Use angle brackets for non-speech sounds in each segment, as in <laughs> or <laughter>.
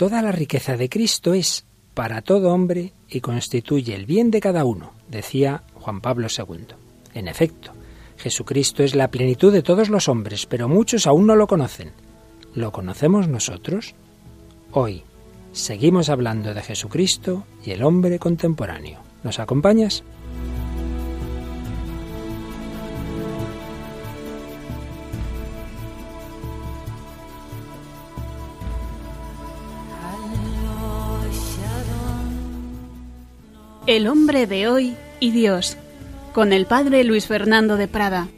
Toda la riqueza de Cristo es para todo hombre y constituye el bien de cada uno, decía Juan Pablo II. En efecto, Jesucristo es la plenitud de todos los hombres, pero muchos aún no lo conocen. ¿Lo conocemos nosotros? Hoy seguimos hablando de Jesucristo y el hombre contemporáneo. ¿Nos acompañas? El hombre de hoy y Dios, con el padre Luis Fernando de Prada.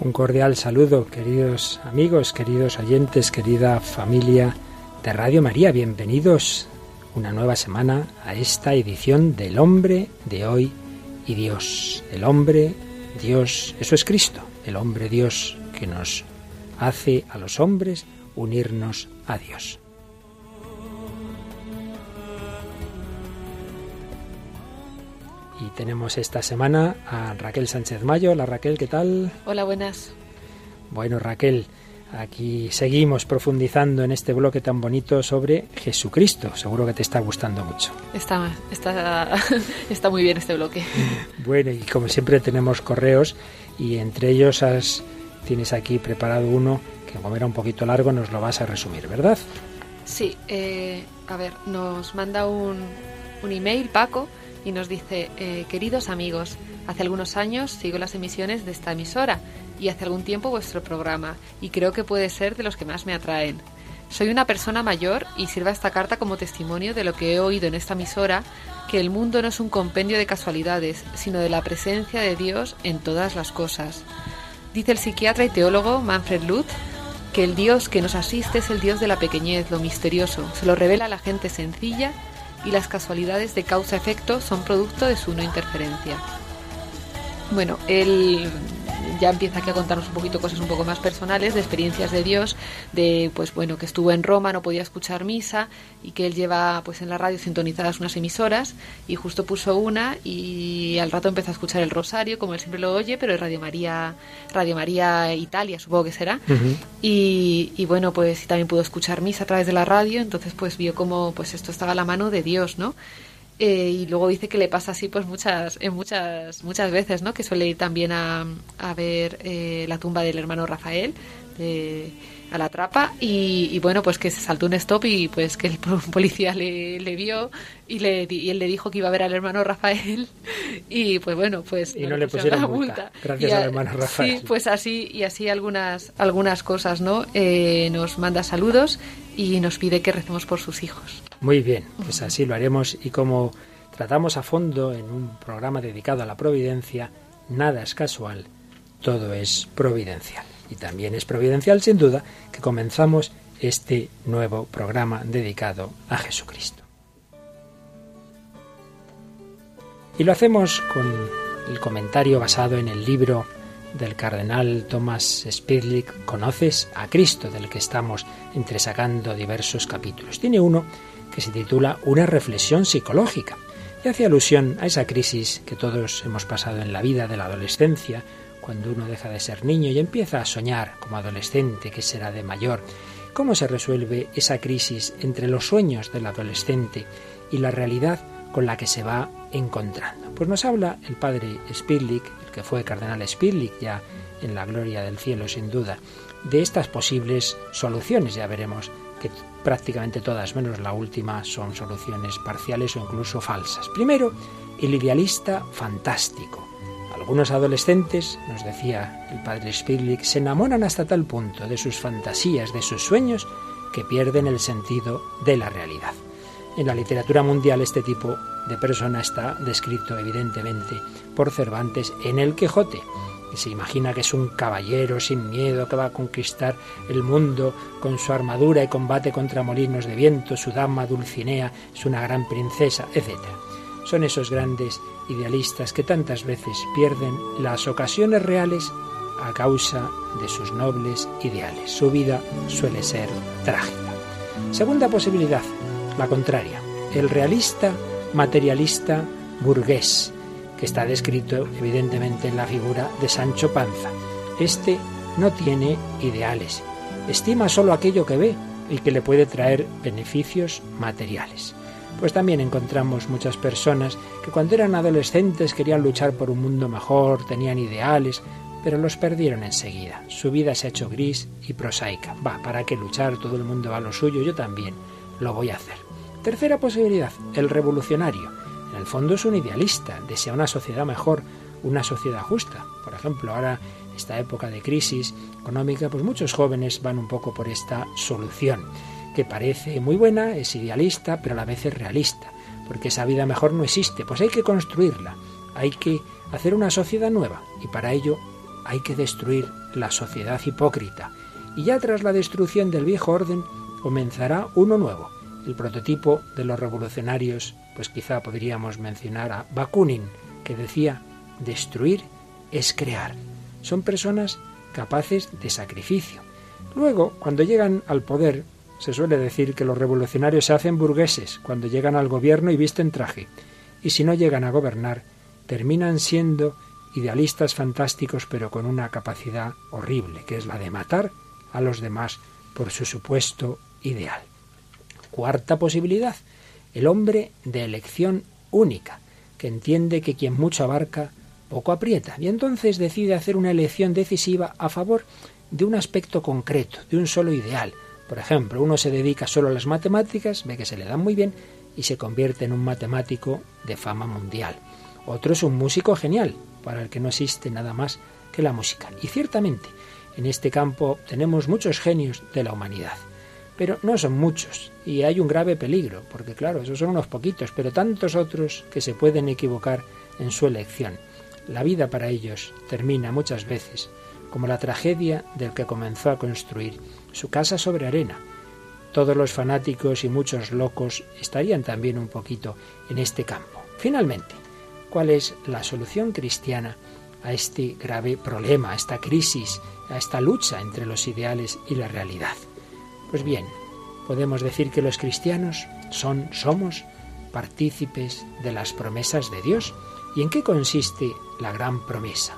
Un cordial saludo, queridos amigos, queridos oyentes, querida familia de Radio María. Bienvenidos una nueva semana a esta edición del hombre de hoy y Dios. El hombre Dios, eso es Cristo, el hombre Dios que nos hace a los hombres unirnos a Dios. Y tenemos esta semana a Raquel Sánchez Mayo. Hola Raquel, ¿qué tal? Hola, buenas. Bueno, Raquel, aquí seguimos profundizando en este bloque tan bonito sobre Jesucristo. Seguro que te está gustando mucho. Está, está, <laughs> está muy bien este bloque. <laughs> Bueno, y como siempre tenemos correos y entre ellos has, tienes aquí preparado uno que como era un poquito largo nos lo vas a resumir, ¿verdad? Sí, eh, a ver, nos manda un, un email Paco y nos dice, eh, queridos amigos, hace algunos años sigo las emisiones de esta emisora y hace algún tiempo vuestro programa y creo que puede ser de los que más me atraen. Soy una persona mayor y sirva esta carta como testimonio de lo que he oído en esta emisora, que el mundo no es un compendio de casualidades, sino de la presencia de Dios en todas las cosas. Dice el psiquiatra y teólogo Manfred Lutz que el Dios que nos asiste es el Dios de la pequeñez, lo misterioso, se lo revela a la gente sencilla y las casualidades de causa-efecto son producto de su no interferencia. Bueno, él ya empieza aquí a contarnos un poquito cosas un poco más personales, de experiencias de Dios, de pues bueno, que estuvo en Roma, no podía escuchar misa y que él lleva pues en la radio sintonizadas unas emisoras y justo puso una y al rato empezó a escuchar el rosario, como él siempre lo oye, pero es Radio María, Radio María Italia, supongo que será. y, y, bueno, pues también pudo escuchar misa a través de la radio, entonces pues vio como pues esto estaba a la mano de Dios, ¿no? Eh, y luego dice que le pasa así pues muchas en muchas muchas veces no que suele ir también a, a ver eh, la tumba del hermano Rafael de, a la trapa y, y, bueno pues que se saltó un stop y pues que el <laughs> policía le, le vio y, le, y él le dijo que iba a ver al hermano Rafael <laughs> y pues bueno pues y no, le pusieron la multa, multa. gracias al hermano Rafael. Sí pues así y así algunas algunas cosas no eh, nos manda saludos y nos pide que recemos por sus hijos muy bien, pues así lo haremos y como tratamos a fondo en un programa dedicado a la providencia, nada es casual, todo es providencial. Y también es providencial, sin duda, que comenzamos este nuevo programa dedicado a Jesucristo. Y lo hacemos con el comentario basado en el libro del cardenal Thomas Spirlick, Conoces a Cristo, del que estamos entresacando diversos capítulos. Tiene uno que se titula Una reflexión psicológica y hace alusión a esa crisis que todos hemos pasado en la vida de la adolescencia, cuando uno deja de ser niño y empieza a soñar como adolescente que será de mayor. ¿Cómo se resuelve esa crisis entre los sueños del adolescente y la realidad con la que se va encontrando? Pues nos habla el padre Spirlik, el que fue cardenal Spirlik ya en la gloria del cielo sin duda, de estas posibles soluciones. Ya veremos que prácticamente todas, menos la última, son soluciones parciales o incluso falsas. Primero, el idealista fantástico. Algunos adolescentes, nos decía el padre Spirlik, se enamoran hasta tal punto de sus fantasías, de sus sueños, que pierden el sentido de la realidad. En la literatura mundial este tipo de persona está descrito evidentemente por Cervantes en El Quijote, que se imagina que es un caballero sin miedo que va a conquistar el mundo con su armadura y combate contra molinos de viento, su dama Dulcinea es una gran princesa, etc. Son esos grandes idealistas que tantas veces pierden las ocasiones reales a causa de sus nobles ideales. Su vida suele ser trágica. Segunda posibilidad, la contraria. El realista materialista burgués, que está descrito evidentemente en la figura de Sancho Panza. Este no tiene ideales, estima solo aquello que ve y que le puede traer beneficios materiales. Pues también encontramos muchas personas que cuando eran adolescentes querían luchar por un mundo mejor, tenían ideales, pero los perdieron enseguida. Su vida se ha hecho gris y prosaica. Va, ¿para qué luchar? Todo el mundo va a lo suyo, yo también lo voy a hacer. Tercera posibilidad, el revolucionario. El fondo es un idealista, desea una sociedad mejor, una sociedad justa. Por ejemplo, ahora, esta época de crisis económica, pues muchos jóvenes van un poco por esta solución, que parece muy buena, es idealista, pero a la vez es realista, porque esa vida mejor no existe, pues hay que construirla, hay que hacer una sociedad nueva, y para ello hay que destruir la sociedad hipócrita. Y ya tras la destrucción del viejo orden comenzará uno nuevo. El prototipo de los revolucionarios, pues quizá podríamos mencionar a Bakunin, que decía, destruir es crear. Son personas capaces de sacrificio. Luego, cuando llegan al poder, se suele decir que los revolucionarios se hacen burgueses cuando llegan al gobierno y visten traje. Y si no llegan a gobernar, terminan siendo idealistas fantásticos pero con una capacidad horrible, que es la de matar a los demás por su supuesto ideal. Cuarta posibilidad, el hombre de elección única, que entiende que quien mucho abarca, poco aprieta, y entonces decide hacer una elección decisiva a favor de un aspecto concreto, de un solo ideal. Por ejemplo, uno se dedica solo a las matemáticas, ve que se le dan muy bien y se convierte en un matemático de fama mundial. Otro es un músico genial, para el que no existe nada más que la música. Y ciertamente, en este campo tenemos muchos genios de la humanidad. Pero no son muchos, y hay un grave peligro, porque claro, esos son unos poquitos, pero tantos otros que se pueden equivocar en su elección. La vida para ellos termina muchas veces como la tragedia del que comenzó a construir su casa sobre arena. Todos los fanáticos y muchos locos estarían también un poquito en este campo. Finalmente, cuál es la solución cristiana a este grave problema, a esta crisis, a esta lucha entre los ideales y la realidad. Pues bien, podemos decir que los cristianos son, somos partícipes de las promesas de Dios. ¿Y en qué consiste la gran promesa?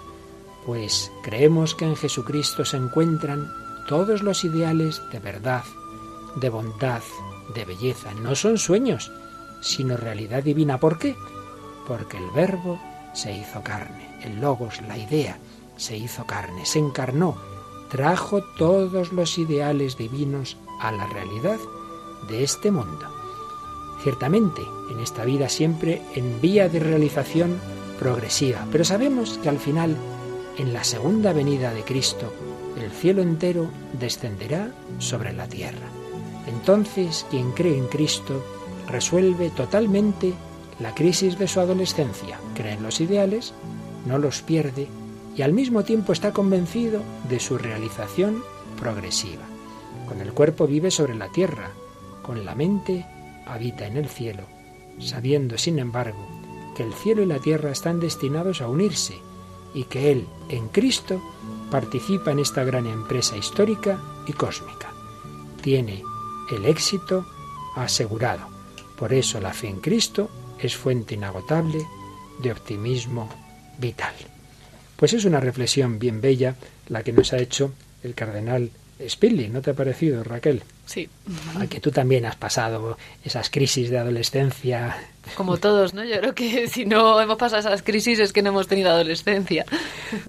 Pues creemos que en Jesucristo se encuentran todos los ideales de verdad, de bondad, de belleza. No son sueños, sino realidad divina. ¿Por qué? porque el verbo se hizo carne, el logos, la idea, se hizo carne, se encarnó, trajo todos los ideales divinos a la realidad de este mundo. Ciertamente, en esta vida siempre en vía de realización progresiva, pero sabemos que al final, en la segunda venida de Cristo, el cielo entero descenderá sobre la tierra. Entonces, quien cree en Cristo resuelve totalmente la crisis de su adolescencia. Cree en los ideales, no los pierde y al mismo tiempo está convencido de su realización progresiva. Con el cuerpo vive sobre la tierra, con la mente habita en el cielo, sabiendo, sin embargo, que el cielo y la tierra están destinados a unirse y que Él, en Cristo, participa en esta gran empresa histórica y cósmica. Tiene el éxito asegurado. Por eso la fe en Cristo es fuente inagotable de optimismo vital. Pues es una reflexión bien bella la que nos ha hecho el cardenal Spilli, ¿no te ha parecido, Raquel? Sí. A que tú también has pasado esas crisis de adolescencia. Como todos, ¿no? Yo creo que <laughs> si no hemos pasado esas crisis es que no hemos tenido adolescencia.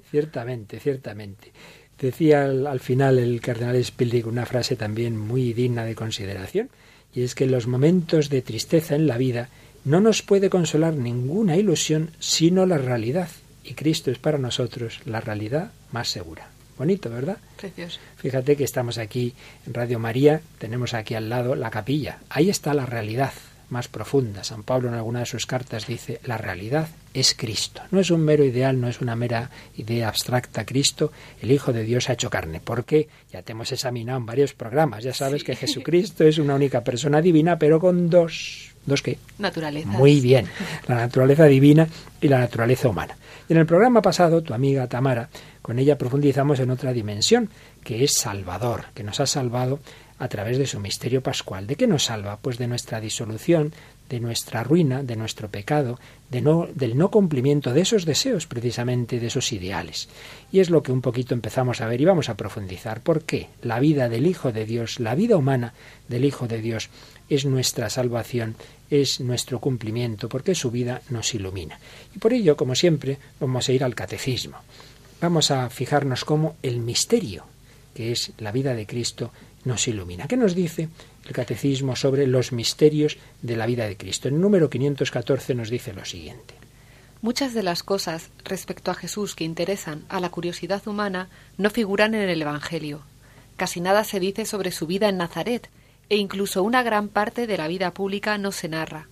Ciertamente, ciertamente. Decía al, al final el cardenal Spilli una frase también muy digna de consideración, y es que en los momentos de tristeza en la vida no nos puede consolar ninguna ilusión sino la realidad. Y Cristo es para nosotros la realidad más segura. Bonito, ¿verdad? Precioso. Fíjate que estamos aquí en Radio María, tenemos aquí al lado la capilla. Ahí está la realidad más profunda. San Pablo en alguna de sus cartas dice, la realidad es Cristo. No es un mero ideal, no es una mera idea abstracta. Cristo, el Hijo de Dios, ha hecho carne. Porque ya te hemos examinado en varios programas. Ya sabes que Jesucristo es una única persona divina, pero con dos ¿Dos qué? Naturaleza. Muy bien. La naturaleza divina y la naturaleza humana. Y en el programa pasado, tu amiga Tamara, con ella profundizamos en otra dimensión, que es Salvador, que nos ha salvado a través de su misterio pascual. ¿De qué nos salva? Pues de nuestra disolución, de nuestra ruina, de nuestro pecado, de no, del no cumplimiento de esos deseos, precisamente de esos ideales. Y es lo que un poquito empezamos a ver y vamos a profundizar. ¿Por qué? La vida del Hijo de Dios, la vida humana del Hijo de Dios, es nuestra salvación, es nuestro cumplimiento, porque su vida nos ilumina. Y por ello, como siempre, vamos a ir al catecismo. Vamos a fijarnos cómo el misterio, que es la vida de Cristo, nos ilumina. ¿Qué nos dice el catecismo sobre los misterios de la vida de Cristo? En número 514 nos dice lo siguiente. Muchas de las cosas respecto a Jesús que interesan a la curiosidad humana no figuran en el Evangelio. Casi nada se dice sobre su vida en Nazaret, e incluso una gran parte de la vida pública no se narra.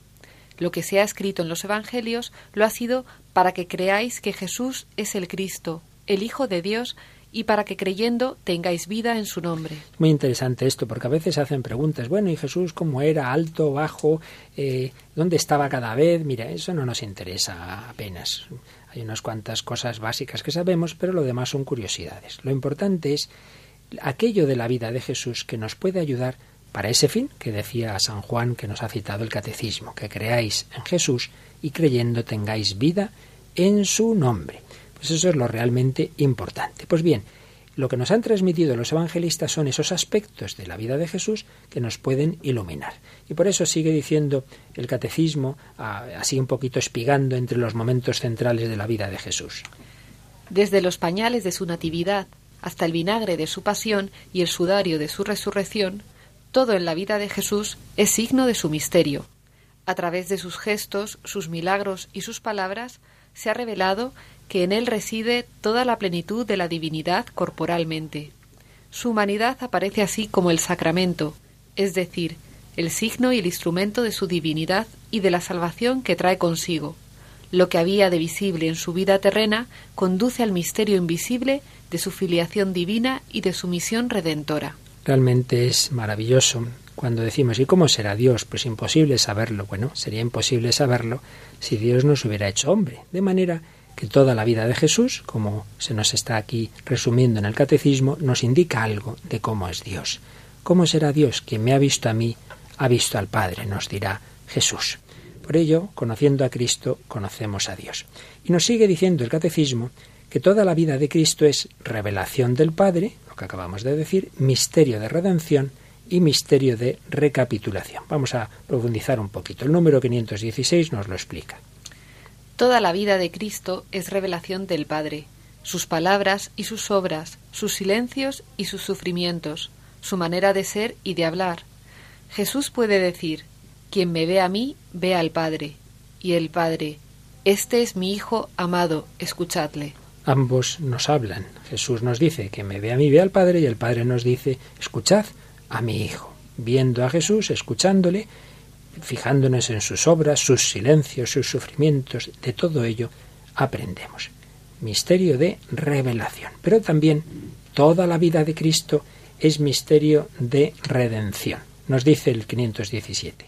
Lo que se ha escrito en los Evangelios lo ha sido para que creáis que Jesús es el Cristo, el Hijo de Dios, y para que creyendo tengáis vida en su nombre. Muy interesante esto, porque a veces hacen preguntas, bueno, ¿y Jesús cómo era? ¿Alto, bajo? Eh, ¿Dónde estaba cada vez? Mira, eso no nos interesa apenas. Hay unas cuantas cosas básicas que sabemos, pero lo demás son curiosidades. Lo importante es aquello de la vida de Jesús que nos puede ayudar para ese fin que decía San Juan que nos ha citado el catecismo, que creáis en Jesús y creyendo tengáis vida en su nombre. Pues eso es lo realmente importante. Pues bien, lo que nos han transmitido los evangelistas son esos aspectos de la vida de Jesús que nos pueden iluminar. Y por eso sigue diciendo el catecismo, así un poquito espigando entre los momentos centrales de la vida de Jesús. Desde los pañales de su natividad hasta el vinagre de su pasión y el sudario de su resurrección, todo en la vida de Jesús es signo de su misterio. A través de sus gestos, sus milagros y sus palabras, se ha revelado que en él reside toda la plenitud de la divinidad corporalmente. Su humanidad aparece así como el sacramento, es decir, el signo y el instrumento de su divinidad y de la salvación que trae consigo. Lo que había de visible en su vida terrena conduce al misterio invisible de su filiación divina y de su misión redentora. Realmente es maravilloso cuando decimos ¿y cómo será Dios? Pues imposible saberlo. Bueno, sería imposible saberlo si Dios nos hubiera hecho hombre. De manera que toda la vida de Jesús, como se nos está aquí resumiendo en el catecismo, nos indica algo de cómo es Dios. ¿Cómo será Dios? Quien me ha visto a mí, ha visto al Padre, nos dirá Jesús. Por ello, conociendo a Cristo, conocemos a Dios. Y nos sigue diciendo el catecismo que toda la vida de Cristo es revelación del Padre, que acabamos de decir, misterio de redención y misterio de recapitulación. Vamos a profundizar un poquito. El número 516 nos lo explica. Toda la vida de Cristo es revelación del Padre, sus palabras y sus obras, sus silencios y sus sufrimientos, su manera de ser y de hablar. Jesús puede decir, quien me ve a mí, ve al Padre, y el Padre, este es mi Hijo amado, escuchadle. Ambos nos hablan. Jesús nos dice, que me ve a mí, ve al Padre, y el Padre nos dice, escuchad a mi Hijo. Viendo a Jesús, escuchándole, fijándonos en sus obras, sus silencios, sus sufrimientos, de todo ello aprendemos. Misterio de revelación. Pero también toda la vida de Cristo es misterio de redención. Nos dice el 517.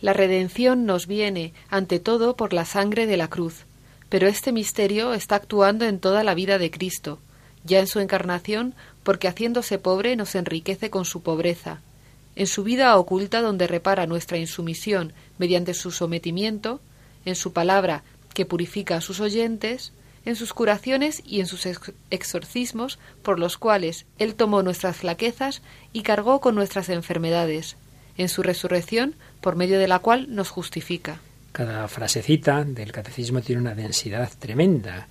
La redención nos viene, ante todo, por la sangre de la cruz. Pero este misterio está actuando en toda la vida de Cristo, ya en su encarnación, porque haciéndose pobre nos enriquece con su pobreza, en su vida oculta donde repara nuestra insumisión mediante su sometimiento, en su palabra que purifica a sus oyentes, en sus curaciones y en sus exorcismos por los cuales Él tomó nuestras flaquezas y cargó con nuestras enfermedades, en su resurrección por medio de la cual nos justifica. Cada frasecita del catecismo tiene una densidad tremenda.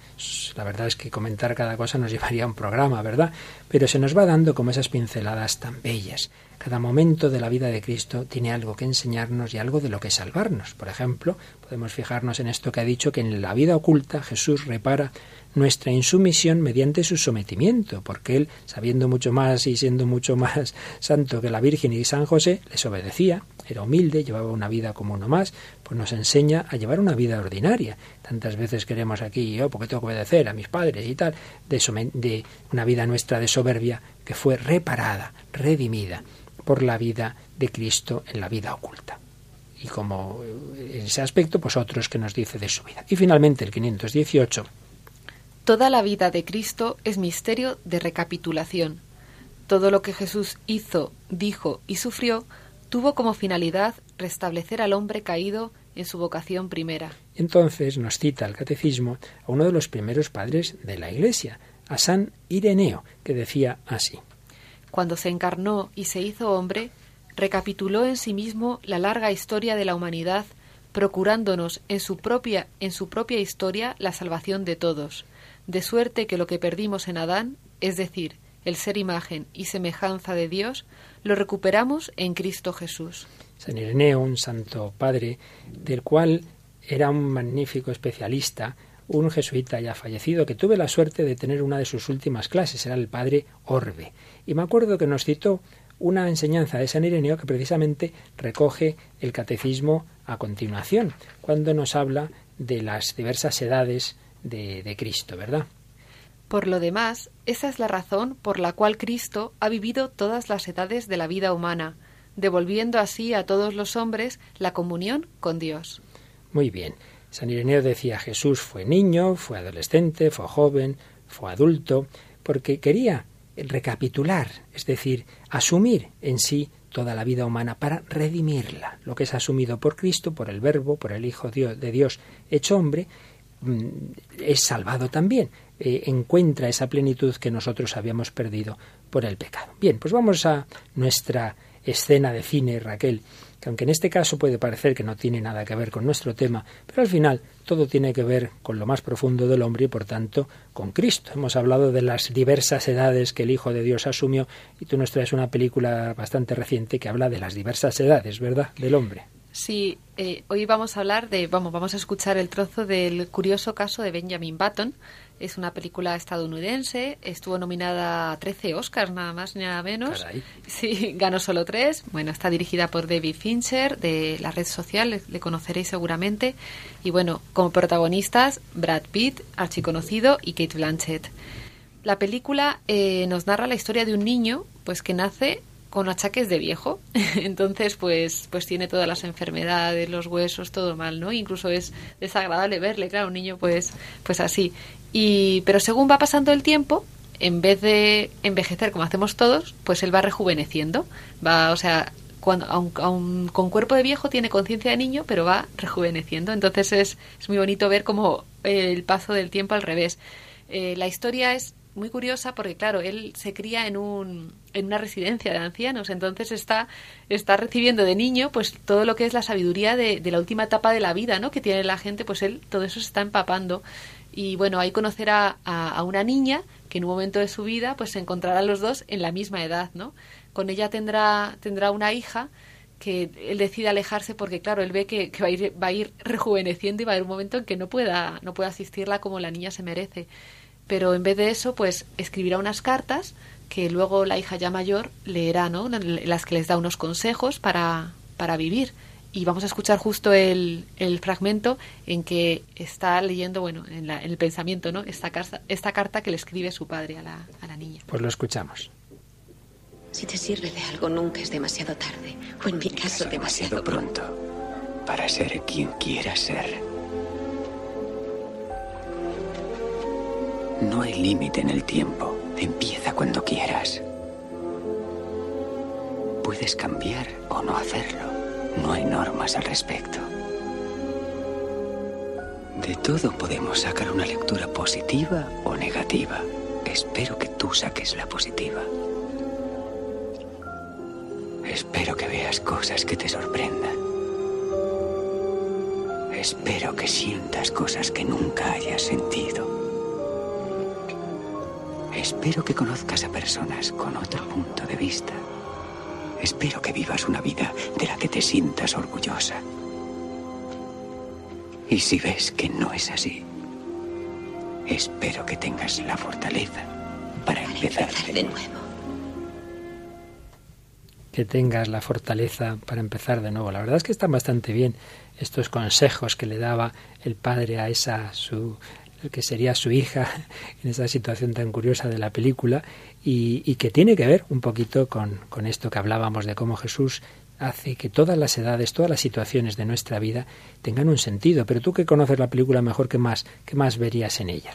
La verdad es que comentar cada cosa nos <laughs> llevaría a un programa, ¿verdad? Pero se nos va dando como esas pinceladas tan bellas. Cada momento de la vida de Cristo tiene algo que enseñarnos y algo de lo que salvarnos. Por ejemplo, podemos fijarnos en esto que ha dicho que en la vida oculta Jesús repara nuestra insumisión mediante su sometimiento, porque él, sabiendo mucho más y siendo mucho más <laughs> santo que la Virgen y San José, les obedecía, era humilde, llevaba una vida como uno más, nos enseña a llevar una vida ordinaria. Tantas veces queremos aquí, yo, porque tengo que obedecer a mis padres y tal, de, de una vida nuestra de soberbia que fue reparada, redimida por la vida de Cristo en la vida oculta. Y como en ese aspecto, pues otros que nos dice de su vida. Y finalmente el 518. Toda la vida de Cristo es misterio de recapitulación. Todo lo que Jesús hizo, dijo y sufrió tuvo como finalidad restablecer al hombre caído en su vocación primera. Entonces nos cita el catecismo a uno de los primeros padres de la Iglesia, a San Ireneo, que decía así. Cuando se encarnó y se hizo hombre, recapituló en sí mismo la larga historia de la humanidad, procurándonos en su propia, en su propia historia la salvación de todos, de suerte que lo que perdimos en Adán, es decir, el ser imagen y semejanza de Dios, lo recuperamos en Cristo Jesús. San Ireneo, un santo padre, del cual era un magnífico especialista, un jesuita ya fallecido, que tuve la suerte de tener una de sus últimas clases, era el padre Orbe. Y me acuerdo que nos citó una enseñanza de San Ireneo que precisamente recoge el catecismo a continuación, cuando nos habla de las diversas edades de, de Cristo, ¿verdad? Por lo demás, esa es la razón por la cual Cristo ha vivido todas las edades de la vida humana, devolviendo así a todos los hombres la comunión con Dios. Muy bien. San Ireneo decía Jesús fue niño, fue adolescente, fue joven, fue adulto, porque quería recapitular, es decir, asumir en sí toda la vida humana para redimirla, lo que es asumido por Cristo, por el Verbo, por el Hijo de Dios hecho hombre, mm, es salvado también. Eh, encuentra esa plenitud que nosotros habíamos perdido por el pecado. Bien, pues vamos a nuestra escena de cine, Raquel, que aunque en este caso puede parecer que no tiene nada que ver con nuestro tema, pero al final todo tiene que ver con lo más profundo del hombre y por tanto con Cristo. Hemos hablado de las diversas edades que el Hijo de Dios asumió y tú nos traes una película bastante reciente que habla de las diversas edades, ¿verdad?, del hombre. Sí, eh, hoy vamos a hablar de, vamos, vamos a escuchar el trozo del curioso caso de Benjamin Button, es una película estadounidense, estuvo nominada a 13 Oscars, nada más ni nada menos. Sí, ganó solo tres. Bueno, está dirigida por David Fincher de la red social, le, conoceréis seguramente. Y bueno, como protagonistas, Brad Pitt, archiconocido, y Kate Blanchett. La película eh, nos narra la historia de un niño pues que nace con achaques de viejo. <laughs> Entonces, pues, pues tiene todas las enfermedades, los huesos, todo mal, ¿no? Incluso es desagradable verle, claro, un niño pues, pues así. Y, pero según va pasando el tiempo, en vez de envejecer como hacemos todos, pues él va rejuveneciendo. Va, o sea, cuando, aun, con cuerpo de viejo tiene conciencia de niño, pero va rejuveneciendo. Entonces es, es muy bonito ver como el paso del tiempo al revés. Eh, la historia es muy curiosa porque, claro, él se cría en, un, en una residencia de ancianos, entonces está, está recibiendo de niño pues todo lo que es la sabiduría de, de la última etapa de la vida, ¿no? Que tiene la gente, pues él todo eso se está empapando y bueno, ahí conocerá a, una niña que en un momento de su vida pues se encontrarán los dos en la misma edad, ¿no? Con ella tendrá, tendrá una hija que él decide alejarse porque claro, él ve que, va, a ir, va a ir rejuveneciendo y va a haber un momento en que no pueda, no pueda asistirla como la niña se merece. Pero en vez de eso, pues escribirá unas cartas que luego la hija ya mayor leerá, ¿no? Las que les da unos consejos para, para vivir y vamos a escuchar justo el, el fragmento en que está leyendo, bueno, en, la, en el pensamiento, ¿no? Esta, carta, esta carta que le escribe su padre a la, a la niña. Pues lo escuchamos. Si te sirve de algo, nunca es demasiado tarde, o en mi caso, demasiado, demasiado pronto, para ser quien quieras ser. No hay límite en el tiempo. Empieza cuando quieras. Puedes cambiar o no hacerlo. No hay normas al respecto. De todo podemos sacar una lectura positiva o negativa. Espero que tú saques la positiva. Espero que veas cosas que te sorprendan. Espero que sientas cosas que nunca hayas sentido. Espero que conozcas a personas con otro punto de vista. Espero que vivas una vida de la que te sientas orgullosa. Y si ves que no es así, espero que tengas la fortaleza para, empezar, de nuevo. Que tengas la fortaleza para empezar de nuevo. La verdad es que están bastante bien estos consejos que le daba el padre a esa su que sería su hija <laughs> en esa situación tan curiosa de la película y, que tiene que ver un poquito con, con esto que hablábamos de cómo Jesús hace que todas las edades, todas las situaciones de nuestra vida tengan un sentido. Pero tú que conoces la película mejor, ¿qué más, qué más verías en ella?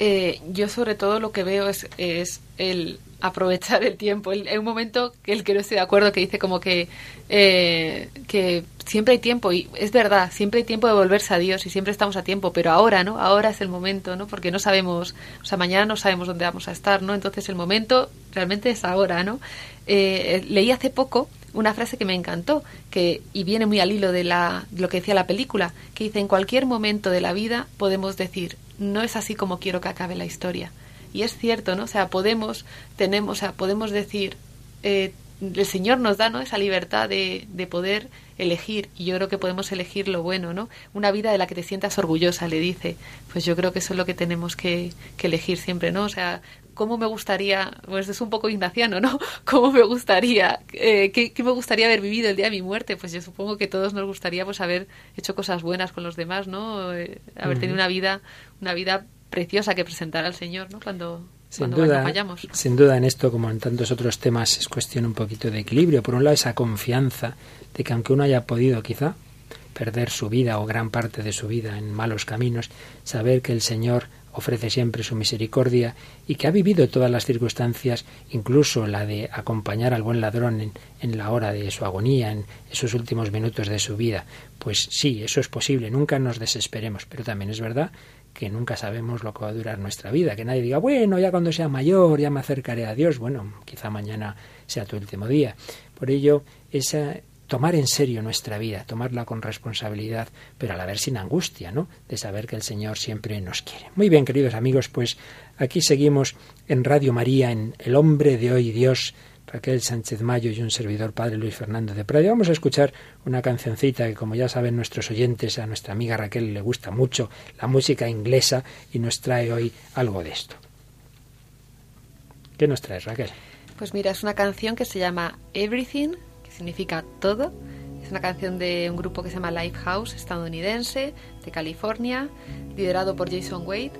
Eh, yo sobre todo lo que veo es, es el, aprovechar el tiempo. Hay un momento que el que no estoy de acuerdo, que dice como que, eh, que siempre hay tiempo, y es verdad, siempre hay tiempo de volverse a Dios y siempre estamos a tiempo, pero ahora, ¿no? Ahora es el momento, ¿no? Porque no sabemos, o sea, mañana no sabemos dónde vamos a estar, ¿no? Entonces el momento realmente es ahora, ¿no? Eh, leí hace poco una frase que me encantó, que, y viene muy al hilo de, la, de lo que decía la película, que dice, en cualquier momento de la vida podemos decir, no es así como quiero que acabe la historia y es cierto, ¿no? O sea, podemos, tenemos, o sea, podemos decir, eh, el Señor nos da, ¿no? Esa libertad de, de poder elegir y yo creo que podemos elegir lo bueno, ¿no? Una vida de la que te sientas orgullosa, le dice. Pues yo creo que eso es lo que tenemos que, que elegir siempre, ¿no? O sea, cómo me gustaría, pues es un poco ignaciano, ¿no? <laughs> ¿Cómo me gustaría, eh, qué, qué, me gustaría haber vivido el día de mi muerte? Pues yo supongo que todos nos gustaría pues haber hecho cosas buenas con los demás, ¿no? Eh, haber tenido una vida, una vida preciosa que presentar al Señor ¿no? cuando, sin cuando duda, vayamos. Sin duda en esto, como en tantos otros temas, es cuestión un poquito de equilibrio. Por un lado, esa confianza de que aunque uno haya podido quizá perder su vida o gran parte de su vida en malos caminos, saber que el Señor ofrece siempre su misericordia y que ha vivido todas las circunstancias, incluso la de acompañar al buen ladrón en, en, la hora de su agonía, en esos últimos minutos de su vida. Pues sí, eso es posible, nunca nos desesperemos, pero también es verdad que nunca sabemos lo que va a durar nuestra vida, que nadie diga, bueno, ya cuando sea mayor, ya me acercaré a Dios, bueno, quizá mañana sea tu último día. Por ello, esa tomar en serio nuestra vida, tomarla con responsabilidad, pero a la vez sin angustia, ¿no? De saber que el Señor siempre nos quiere. Muy bien, queridos amigos, pues aquí seguimos en Radio María, en El hombre de hoy, Dios, Raquel Sánchez Mayo y un servidor padre Luis Fernando de Prado. Vamos a escuchar una cancioncita que, como ya saben nuestros oyentes, a nuestra amiga Raquel le gusta mucho la música inglesa y nos trae hoy algo de esto. ¿Qué nos traes, Raquel? Pues mira, es una canción que se llama Everything, que significa todo. Es una canción de un grupo que se llama Lifehouse, estadounidense, de California, liderado por Jason Wade.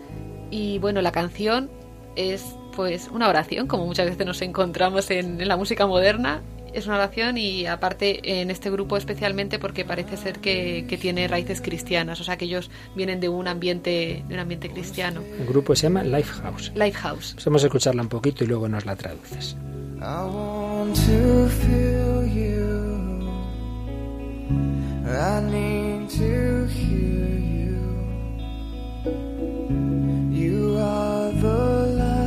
Y bueno, la canción es pues una oración, como muchas veces nos encontramos en, en, la música moderna. Es una oración y aparte en este grupo especialmente porque parece ser que, que, tiene raíces cristianas, o sea que ellos vienen de un ambiente, de un ambiente cristiano. El grupo se llama Lifehouse. Lifehouse. Pues vamos a escucharla un poquito y luego nos la traduces. I want to feel you. I need to hear you. You are the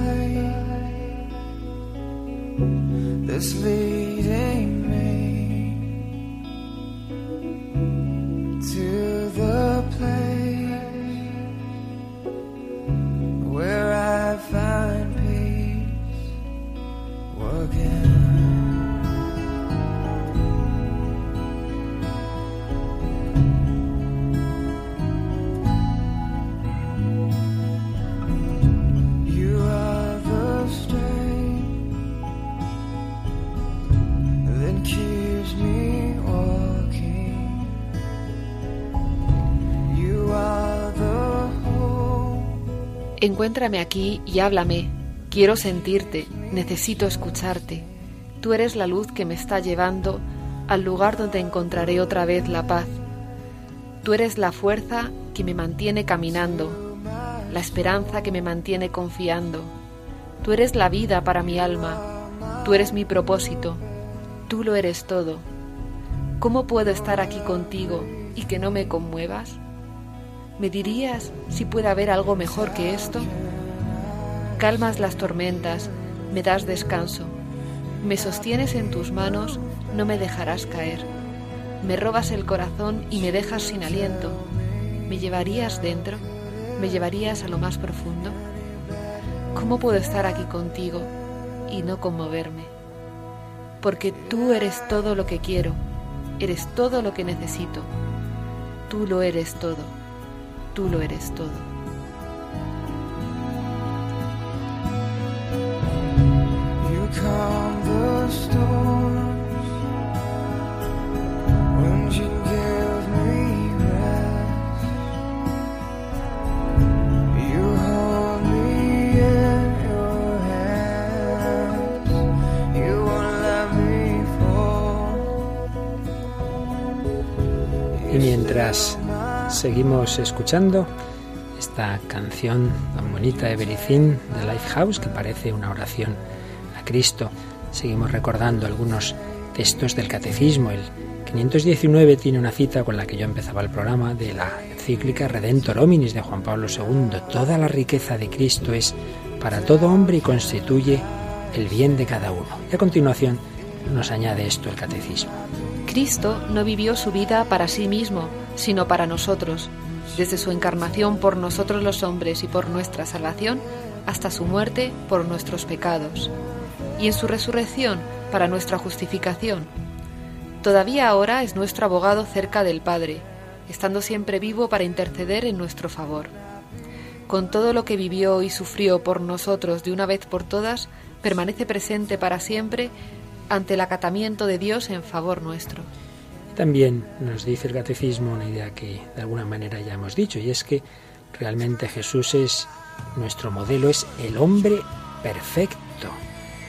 that's leading Encuéntrame aquí y háblame. Quiero sentirte, necesito escucharte. Tú eres la luz que me está llevando al lugar donde encontraré otra vez la paz. Tú eres la fuerza que me mantiene caminando, la esperanza que me mantiene confiando. Tú eres la vida para mi alma, tú eres mi propósito, tú lo eres todo. ¿Cómo puedo estar aquí contigo y que no me conmuevas? ¿Me dirías si puede haber algo mejor que esto? Calmas las tormentas, me das descanso, me sostienes en tus manos, no me dejarás caer. Me robas el corazón y me dejas sin aliento. ¿Me llevarías dentro? ¿Me llevarías a lo más profundo? ¿Cómo puedo estar aquí contigo y no conmoverme? Porque tú eres todo lo que quiero, eres todo lo que necesito. Tú lo eres todo, tú lo eres todo. Seguimos escuchando esta canción tan bonita de Bericín de Lifehouse, que parece una oración a Cristo. Seguimos recordando algunos textos del Catecismo. El 519 tiene una cita con la que yo empezaba el programa de la encíclica Redentor Hominis de Juan Pablo II. Toda la riqueza de Cristo es para todo hombre y constituye el bien de cada uno. Y a continuación nos añade esto el Catecismo. Cristo no vivió su vida para sí mismo, sino para nosotros, desde su encarnación por nosotros los hombres y por nuestra salvación, hasta su muerte por nuestros pecados, y en su resurrección para nuestra justificación. Todavía ahora es nuestro abogado cerca del Padre, estando siempre vivo para interceder en nuestro favor. Con todo lo que vivió y sufrió por nosotros de una vez por todas, permanece presente para siempre ante el acatamiento de Dios en favor nuestro. También nos dice el catecismo una idea que de alguna manera ya hemos dicho, y es que realmente Jesús es nuestro modelo, es el hombre perfecto,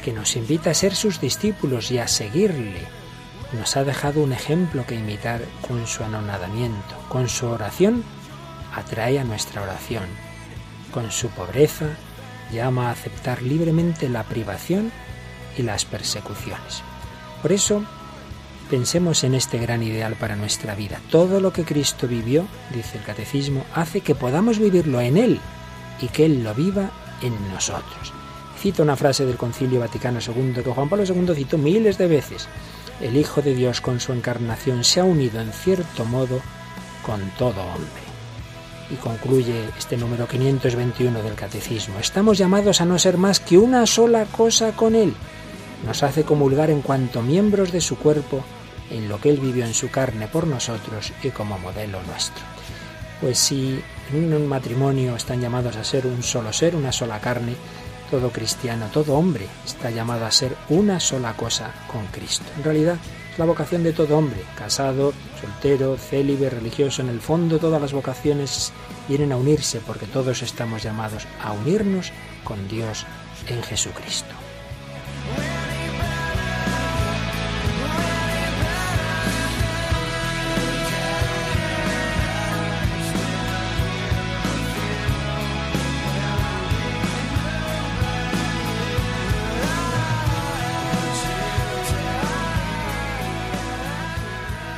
que nos invita a ser sus discípulos y a seguirle. Nos ha dejado un ejemplo que imitar con su anonadamiento, con su oración atrae a nuestra oración, con su pobreza llama a aceptar libremente la privación y las persecuciones. Por eso, pensemos en este gran ideal para nuestra vida. Todo lo que Cristo vivió, dice el Catecismo, hace que podamos vivirlo en Él y que Él lo viva en nosotros. Cito una frase del Concilio Vaticano II que Juan Pablo II citó miles de veces. El Hijo de Dios con su encarnación se ha unido en cierto modo con todo hombre. Y concluye este número 521 del Catecismo. Estamos llamados a no ser más que una sola cosa con Él. Nos hace comulgar en cuanto miembros de su cuerpo en lo que Él vivió en su carne por nosotros y como modelo nuestro. Pues si en un matrimonio están llamados a ser un solo ser, una sola carne, todo cristiano, todo hombre está llamado a ser una sola cosa con Cristo. En realidad es la vocación de todo hombre, casado, soltero, célibe, religioso. En el fondo todas las vocaciones vienen a unirse porque todos estamos llamados a unirnos con Dios en Jesucristo.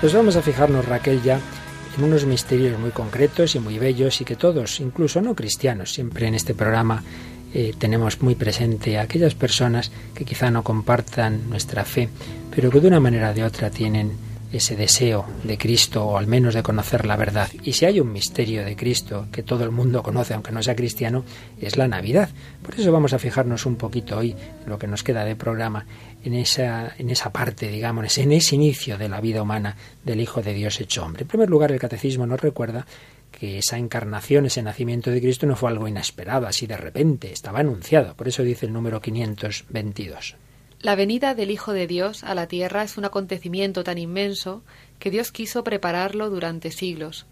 Pues vamos a fijarnos, Raquel, ya en unos misterios muy concretos y muy bellos y que todos, incluso no cristianos, siempre en este programa eh, tenemos muy presente a aquellas personas que quizá no compartan nuestra fe, pero que de una manera o de otra tienen ese deseo de Cristo o al menos de conocer la verdad. Y si hay un misterio de Cristo que todo el mundo conoce, aunque no sea cristiano, es la Navidad. Por eso vamos a fijarnos un poquito hoy, en lo que nos queda de programa, en esa, en esa parte, digamos, en ese inicio de la vida humana del Hijo de Dios hecho hombre. En primer lugar, el Catecismo nos recuerda que esa encarnación, ese nacimiento de Cristo no fue algo inesperado, así de repente, estaba anunciado. Por eso dice el número 522. La venida del Hijo de Dios a la tierra es un acontecimiento tan inmenso que Dios quiso prepararlo durante siglos.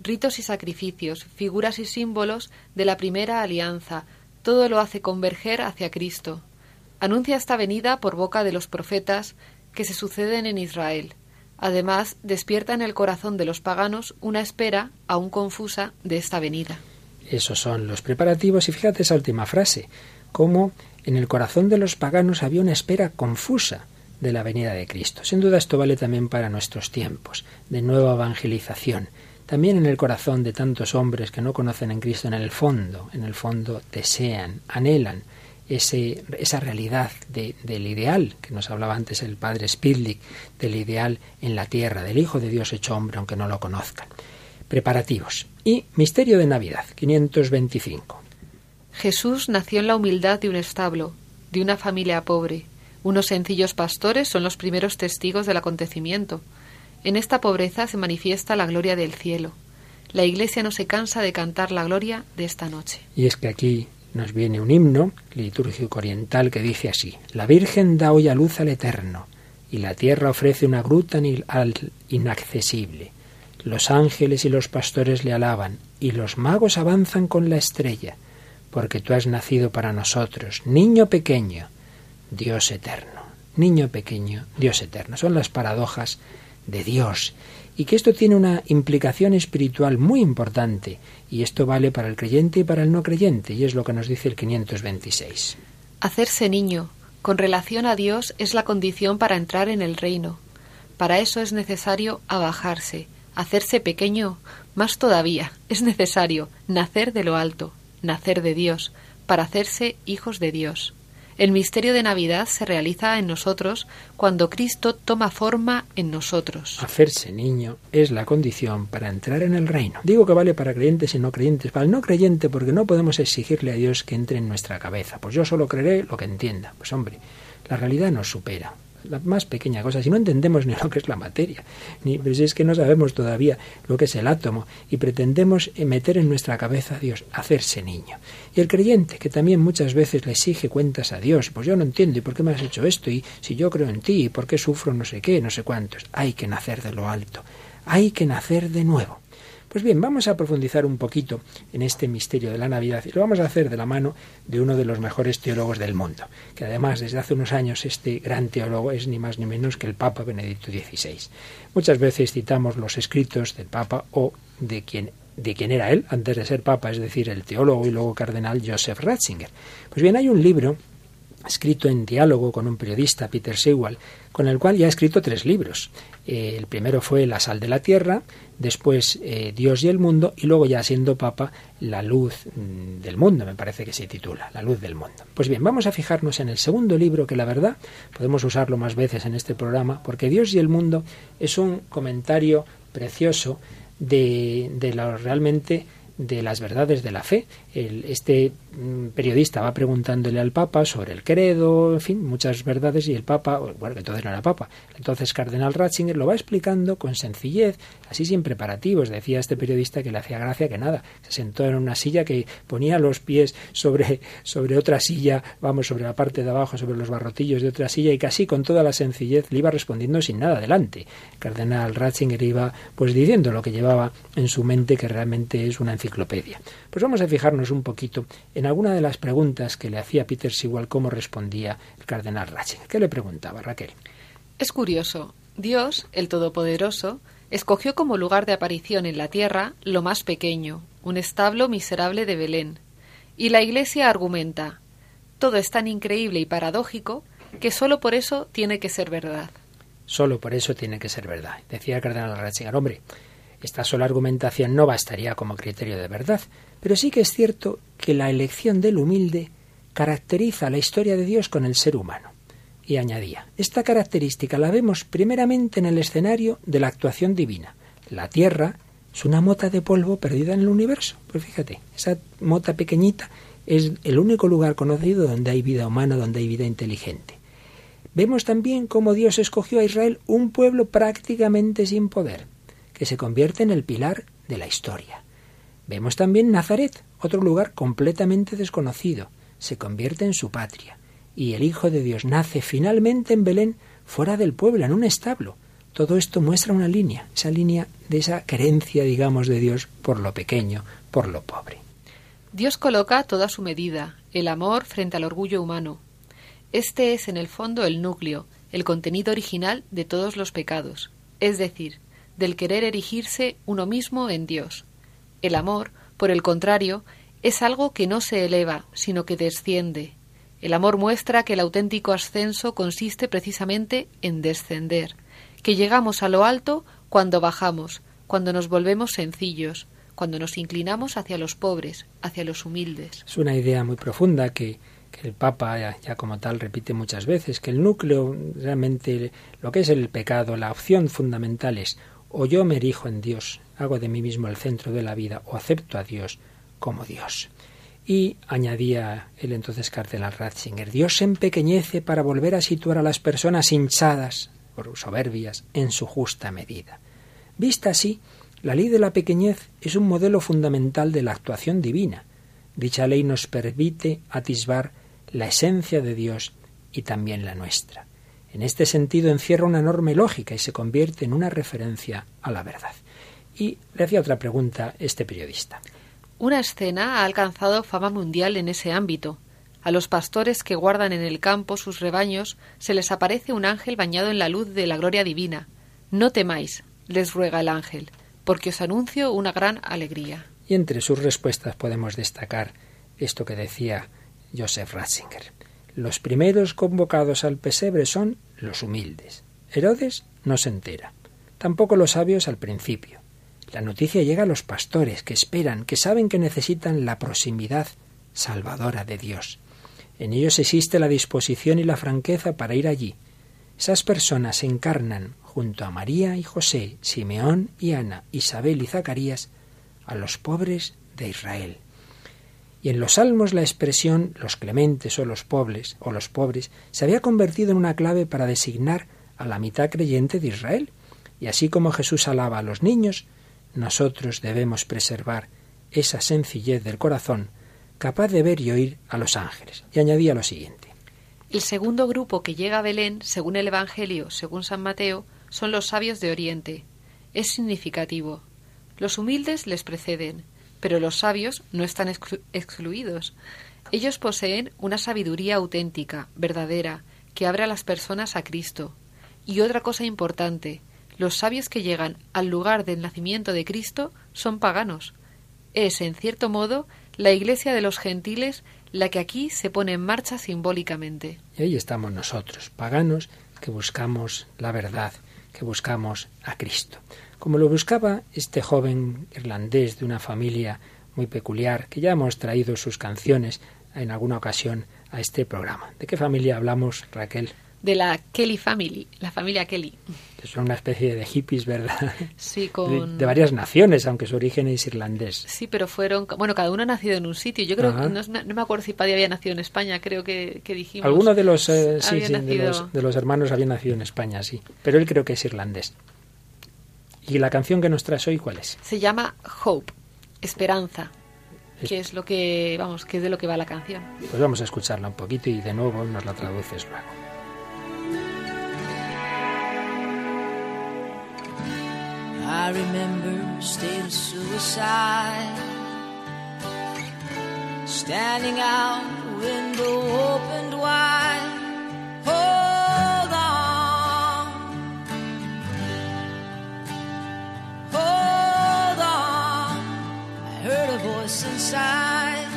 Ritos y sacrificios, figuras y símbolos de la primera alianza, todo lo hace converger hacia Cristo, anuncia esta venida por boca de los profetas que se suceden en Israel. Además, despierta en el corazón de los paganos una espera, aún confusa, de esta venida. Esos son los preparativos y fíjate esa última frase, cómo en el corazón de los paganos había una espera confusa de la venida de Cristo. Sin duda esto vale también para nuestros tiempos, de nueva evangelización. También en el corazón de tantos hombres que no conocen en Cristo en el fondo, en el fondo desean, anhelan esa realidad del ideal que nos hablaba antes el padre Spidlick, del ideal en la tierra, del Hijo de Dios hecho hombre, aunque no lo conozcan. Preparativos. Y misterio de Navidad, 525. Jesús nació en la humildad de un establo, de una familia pobre. Unos sencillos pastores son los primeros testigos del acontecimiento. En esta pobreza se manifiesta la gloria del cielo. La Iglesia no se cansa de cantar la gloria de esta noche. Y es que aquí nos viene un himno litúrgico oriental que dice así, La Virgen da hoy a luz al Eterno, y la tierra ofrece una gruta inaccesible. Los ángeles y los pastores le alaban, y los magos avanzan con la estrella, porque tú has nacido para nosotros, niño pequeño, Dios eterno. Niño pequeño, Dios eterno. Son las paradojas de Dios y que esto tiene una implicación espiritual muy importante, y esto vale para el creyente y para el no creyente, y es lo que nos dice el 526. Hacerse niño, con relación a Dios es la condición para entrar en el reino. Para eso es necesario abajarse, hacerse pequeño, más todavía, es necesario nacer de lo alto, nacer de Dios, para hacerse hijos de Dios. El misterio de Navidad se realiza en nosotros cuando Cristo toma forma en nosotros. Hacerse niño es la condición para entrar en el reino. Digo que vale para creyentes y no creyentes. Para el no creyente porque no podemos exigirle a Dios que entre en nuestra cabeza. Pues yo solo creeré lo que entienda. Pues hombre, la realidad nos supera la más pequeña cosa, si no entendemos <laughs> ni lo que es la materia, ni pues es que no sabemos todavía lo que es el átomo y pretendemos meter en nuestra cabeza a Dios, hacerse niño. Y el creyente, que también muchas veces le exige cuentas a Dios, pues yo no entiendo, ¿y por qué me has hecho esto? Y si yo creo en ti, ¿y por qué sufro no sé qué, no sé cuántos? Hay que nacer de lo alto, hay que nacer de nuevo. Pues bien, vamos a profundizar un poquito en este misterio de la Navidad y lo vamos a hacer de la mano de uno de los mejores teólogos del mundo, que además desde hace unos años este gran teólogo es ni más ni menos que el Papa Benedicto XVI. Muchas veces citamos los escritos del Papa o de quien de era él antes de ser papa, es decir, el teólogo y luego cardenal Joseph Ratzinger. Pues bien, hay un libro escrito en diálogo con un periodista, Peter Sewell, con el cual ya ha escrito tres libros. Eh, el primero fue La sal de la tierra, después eh, Dios y el mundo, y luego ya siendo papa, La luz mm, del mundo, me parece que se titula, La luz del mundo. Pues bien, vamos a fijarnos en el segundo libro, que la verdad podemos usarlo más veces en este programa, porque Dios y el mundo es un comentario precioso de, de lo realmente de las verdades de la fe. Este mm, periodista va preguntándole al Papa sobre el credo, en fin, muchas verdades, y el Papa, bueno, que entonces no era Papa, entonces Cardenal Ratzinger lo va explicando con sencillez, así sin preparativos. Decía este periodista que le hacía gracia que nada, se sentó en una silla que ponía los pies sobre, sobre otra silla, vamos, sobre la parte de abajo, sobre los barrotillos de otra silla, y casi con toda la sencillez le iba respondiendo sin nada adelante. Cardenal Ratzinger iba pues diciendo lo que llevaba en su mente, que realmente es una enciclopedia. Pues vamos a fijarnos un poquito en alguna de las preguntas que le hacía Peter Sewell, cómo respondía el cardenal Ratzinger. ¿Qué le preguntaba, Raquel? Es curioso. Dios, el Todopoderoso, escogió como lugar de aparición en la tierra lo más pequeño, un establo miserable de Belén. Y la Iglesia argumenta, todo es tan increíble y paradójico que solo por eso tiene que ser verdad. Solo por eso tiene que ser verdad. Decía el cardenal Ratzinger, hombre, esta sola argumentación no bastaría como criterio de verdad, pero sí que es cierto que la elección del humilde caracteriza la historia de Dios con el ser humano. Y añadía, esta característica la vemos primeramente en el escenario de la actuación divina. La tierra es una mota de polvo perdida en el universo. Pues fíjate, esa mota pequeñita es el único lugar conocido donde hay vida humana, donde hay vida inteligente. Vemos también cómo Dios escogió a Israel un pueblo prácticamente sin poder, que se convierte en el pilar de la historia. Vemos también Nazaret, otro lugar completamente desconocido, se convierte en su patria, y el Hijo de Dios nace finalmente en Belén, fuera del pueblo, en un establo. Todo esto muestra una línea, esa línea de esa creencia, digamos, de Dios por lo pequeño, por lo pobre. Dios coloca toda su medida, el amor frente al orgullo humano. Este es, en el fondo, el núcleo, el contenido original de todos los pecados, es decir, del querer erigirse uno mismo en Dios. El amor, por el contrario, es algo que no se eleva, sino que desciende. El amor muestra que el auténtico ascenso consiste precisamente en descender, que llegamos a lo alto cuando bajamos, cuando nos volvemos sencillos, cuando nos inclinamos hacia los pobres, hacia los humildes. Es una idea muy profunda que, el Papa ya, ya, como tal repite muchas veces, que el núcleo, realmente lo que es el pecado, la opción fundamental es o yo me erijo en Dios, hago de mí mismo el centro de la vida, o acepto a Dios como Dios. Y añadía el entonces cardenal Ratzinger, Dios se empequeñece para volver a situar a las personas hinchadas por soberbias en su justa medida. Vista así, la ley de la pequeñez es un modelo fundamental de la actuación divina. Dicha ley nos permite atisbar la esencia de Dios y también la nuestra. En este sentido encierra una enorme lógica y se convierte en una referencia a la verdad. Y le hacía otra pregunta este periodista. Una escena ha alcanzado fama mundial en ese ámbito. A los pastores que guardan en el campo sus rebaños se les aparece un ángel bañado en la luz de la gloria divina. No temáis, les ruega el ángel, porque os anuncio una gran alegría. Y entre sus respuestas podemos destacar esto que decía Joseph Ratzinger. Los primeros convocados al pesebre son los humildes. Herodes no se entera. Tampoco los sabios al principio. La noticia llega a los pastores, que esperan, que saben que necesitan la proximidad salvadora de Dios. En ellos existe la disposición y la franqueza para ir allí. Esas personas encarnan, junto a María y José, Simeón y Ana, Isabel y Zacarías, a los pobres de Israel. Y en los salmos la expresión los clementes o los pobres o los pobres se había convertido en una clave para designar a la mitad creyente de Israel. Y así como Jesús alaba a los niños, nosotros debemos preservar esa sencillez del corazón capaz de ver y oír a los ángeles. Y añadía lo siguiente. El segundo grupo que llega a Belén, según el Evangelio, según San Mateo, son los sabios de Oriente. Es significativo. Los humildes les preceden, pero los sabios no están excluidos. Ellos poseen una sabiduría auténtica, verdadera, que abre a las personas a Cristo. Y otra cosa importante, los sabios que llegan al lugar del nacimiento de Cristo son paganos. Es, en cierto modo, la iglesia de los gentiles la que aquí se pone en marcha simbólicamente. Y ahí estamos nosotros, paganos, que buscamos la verdad, que buscamos a Cristo como lo buscaba este joven irlandés de una familia muy peculiar, que ya hemos traído sus canciones en alguna ocasión a este programa. ¿De qué familia hablamos, Raquel? De la Kelly Family, la familia Kelly. Que son una especie de hippies, ¿verdad? Sí, con... De, varias naciones, aunque su origen es irlandés. Sí, pero fueron... Bueno, cada uno ha nacido en un sitio. Yo creo que... No, me acuerdo si Paddy había nacido en España, creo que, dijimos... Alguno de los, eh, sí, de los, de los hermanos había nacido en España, sí. Pero él creo que es irlandés. ¿Y la canción que nos traes hoy cuál es? Se llama Hope, Esperanza, que es lo que, vamos, que es de lo que va la canción. Pues vamos a escucharla un poquito y de nuevo nos la traduces luego. I remember state of suicide Standing out, window opened wide For long, for long, I heard a voice inside.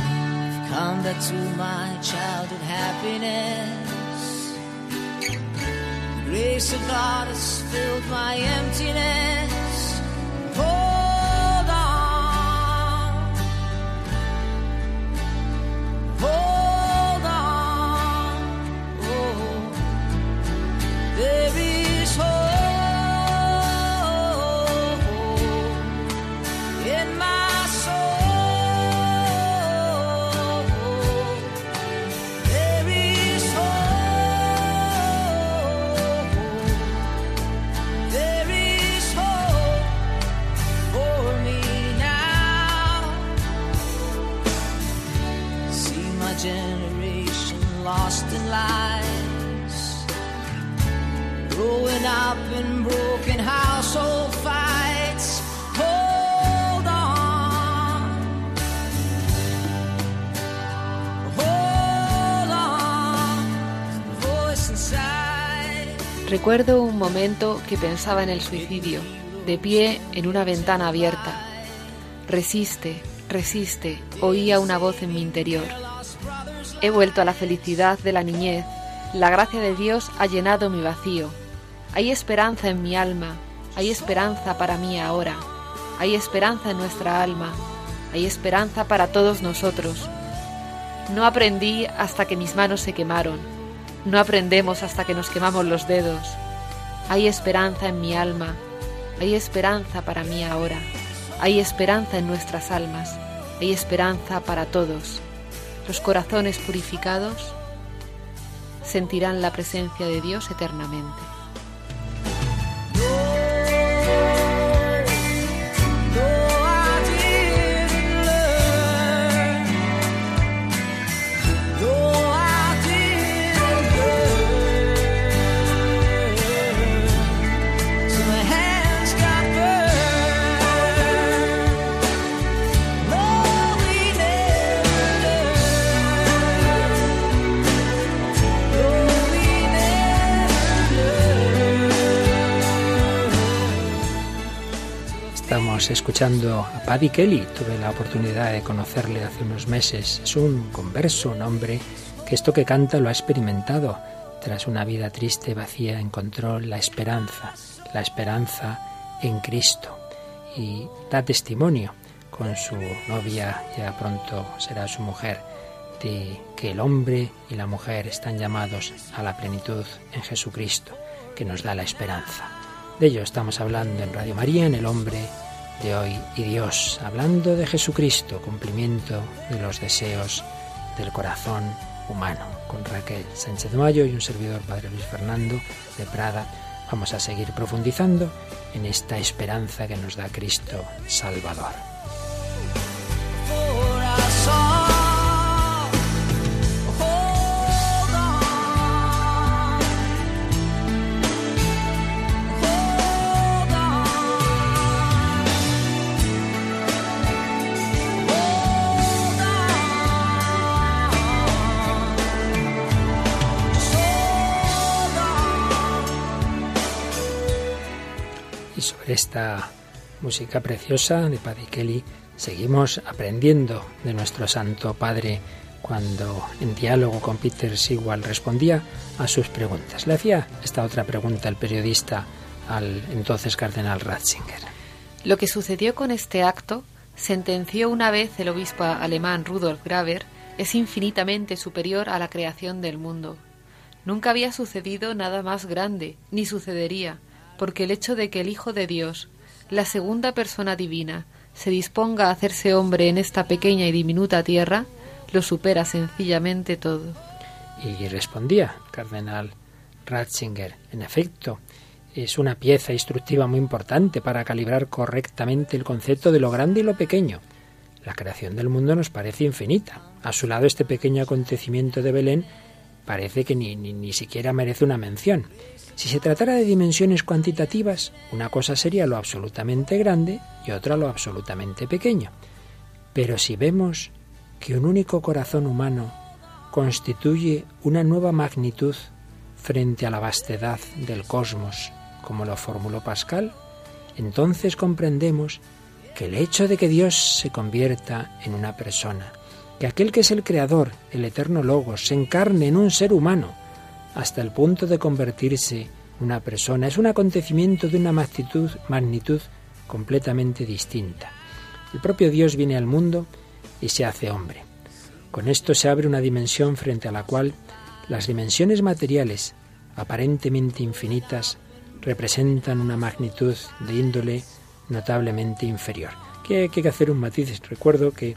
I've come back to my childhood happiness. Grace of God has filled my emptiness. Hold Recuerdo un momento que pensaba en el suicidio, de pie en una ventana abierta. Resiste, resiste, oía una voz en mi interior. He vuelto a la felicidad de la niñez, la gracia de Dios ha llenado mi vacío. Hay esperanza en mi alma, hay esperanza para mí ahora, hay esperanza en nuestra alma, hay esperanza para todos nosotros. No aprendí hasta que mis manos se quemaron, no aprendemos hasta que nos quemamos los dedos. Hay esperanza en mi alma, hay esperanza para mí ahora, hay esperanza en nuestras almas, hay esperanza para todos. Los corazones purificados sentirán la presencia de Dios eternamente. Escuchando a Paddy Kelly. Tuve la oportunidad de conocerle hace unos meses. Es un converso, un hombre que esto que canta lo ha experimentado. Tras una vida triste, vacía, encontró la esperanza, la esperanza en Cristo. Y da testimonio con su novia, ya pronto será su mujer, de que el hombre y la mujer están llamados a la plenitud en Jesucristo, que nos da la esperanza. De ello estamos hablando en Radio María, en El Hombre de hoy y Dios, hablando de Jesucristo, cumplimiento de los deseos del corazón humano. Con Raquel Sánchez Mayo y un servidor, Padre Luis Fernando de Prada, vamos a seguir profundizando en esta esperanza que nos da Cristo Salvador. Esta música preciosa de Padre Kelly, seguimos aprendiendo de nuestro Santo Padre cuando en diálogo con Peter Sewell respondía a sus preguntas. Le hacía esta otra pregunta el periodista al entonces cardenal Ratzinger. Lo que sucedió con este acto, sentenció una vez el obispo alemán Rudolf Graver, es infinitamente superior a la creación del mundo. Nunca había sucedido nada más grande, ni sucedería, porque el hecho de que el Hijo de Dios, la segunda persona divina, se disponga a hacerse hombre en esta pequeña y diminuta tierra, lo supera sencillamente todo. Y respondía cardenal Ratzinger, en efecto, es una pieza instructiva muy importante para calibrar correctamente el concepto de lo grande y lo pequeño. La creación del mundo nos parece infinita. A su lado este pequeño acontecimiento de Belén parece que ni, ni, ni siquiera merece una mención. Si se tratara de dimensiones cuantitativas, una cosa sería lo absolutamente grande y otra lo absolutamente pequeño. Pero si vemos que un único corazón humano constituye una nueva magnitud frente a la vastedad del cosmos, como lo formuló Pascal, entonces comprendemos que el hecho de que Dios se convierta en una persona, que aquel que es el Creador, el eterno Logos, se encarne en un ser humano, hasta el punto de convertirse en una persona. Es un acontecimiento de una magnitud, magnitud completamente distinta. El propio Dios viene al mundo y se hace hombre. Con esto se abre una dimensión frente a la cual las dimensiones materiales, aparentemente infinitas, representan una magnitud de índole notablemente inferior. Que hay que hacer un matiz. Recuerdo que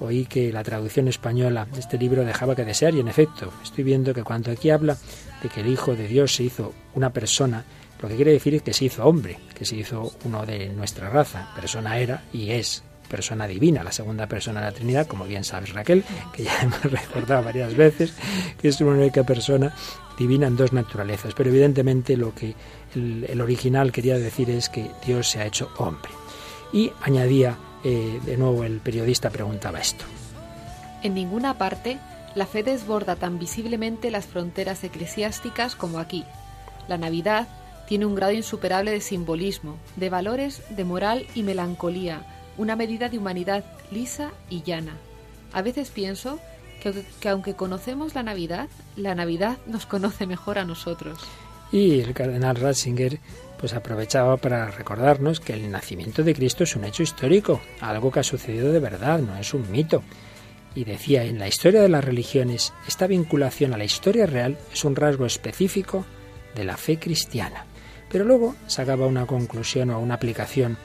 oí que la traducción española de este libro dejaba que desear y en efecto estoy viendo que cuando aquí habla de que el Hijo de Dios se hizo una persona, lo que quiere decir es que se hizo hombre, que se hizo uno de nuestra raza, persona era y es persona divina, la segunda persona de la Trinidad, como bien sabes Raquel, que ya <laughs> hemos recordado varias veces, que es una única persona divina en dos naturalezas, pero evidentemente lo que el, el original quería decir es que Dios se ha hecho hombre. Y añadía eh, de nuevo el periodista preguntaba esto. En ninguna parte la fe desborda tan visiblemente las fronteras eclesiásticas como aquí. La Navidad tiene un grado insuperable de simbolismo, de valores, de moral y melancolía, una medida de humanidad lisa y llana. A veces pienso que, que, aunque conocemos la Navidad, la Navidad nos conoce mejor a nosotros. Y el cardenal Ratzinger pues aprovechaba para recordarnos que el nacimiento de Cristo es un hecho histórico, algo que ha sucedido de verdad, no es un mito. Y decía, en la historia de las religiones, esta vinculación a la historia real es un rasgo específico de la fe cristiana. Pero luego sacaba una conclusión o una aplicación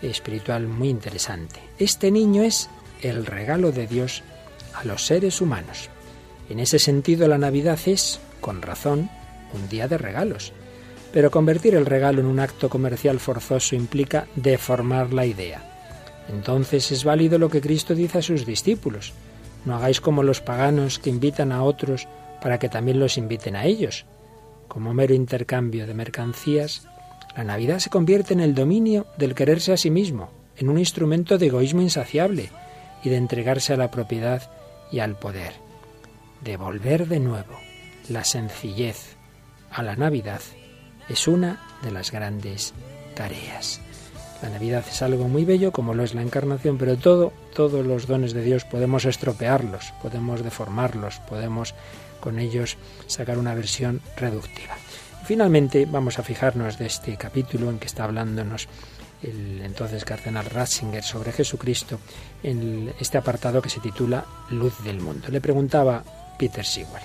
espiritual muy interesante. Este niño es el regalo de Dios a los seres humanos. En ese sentido, la Navidad es, con razón, un día de regalos. Pero convertir el regalo en un acto comercial forzoso implica deformar la idea. Entonces es válido lo que Cristo dice a sus discípulos. No hagáis como los paganos que invitan a otros para que también los inviten a ellos. Como mero intercambio de mercancías, la Navidad se convierte en el dominio del quererse a sí mismo, en un instrumento de egoísmo insaciable y de entregarse a la propiedad y al poder. Devolver de nuevo la sencillez a la Navidad es una de las grandes tareas. La Navidad es algo muy bello, como lo es la encarnación, pero todo, todos los dones de Dios podemos estropearlos, podemos deformarlos, podemos con ellos sacar una versión reductiva. Finalmente vamos a fijarnos de este capítulo en que está hablándonos el entonces cardenal Ratzinger sobre Jesucristo en este apartado que se titula Luz del Mundo. Le preguntaba Peter Sewell.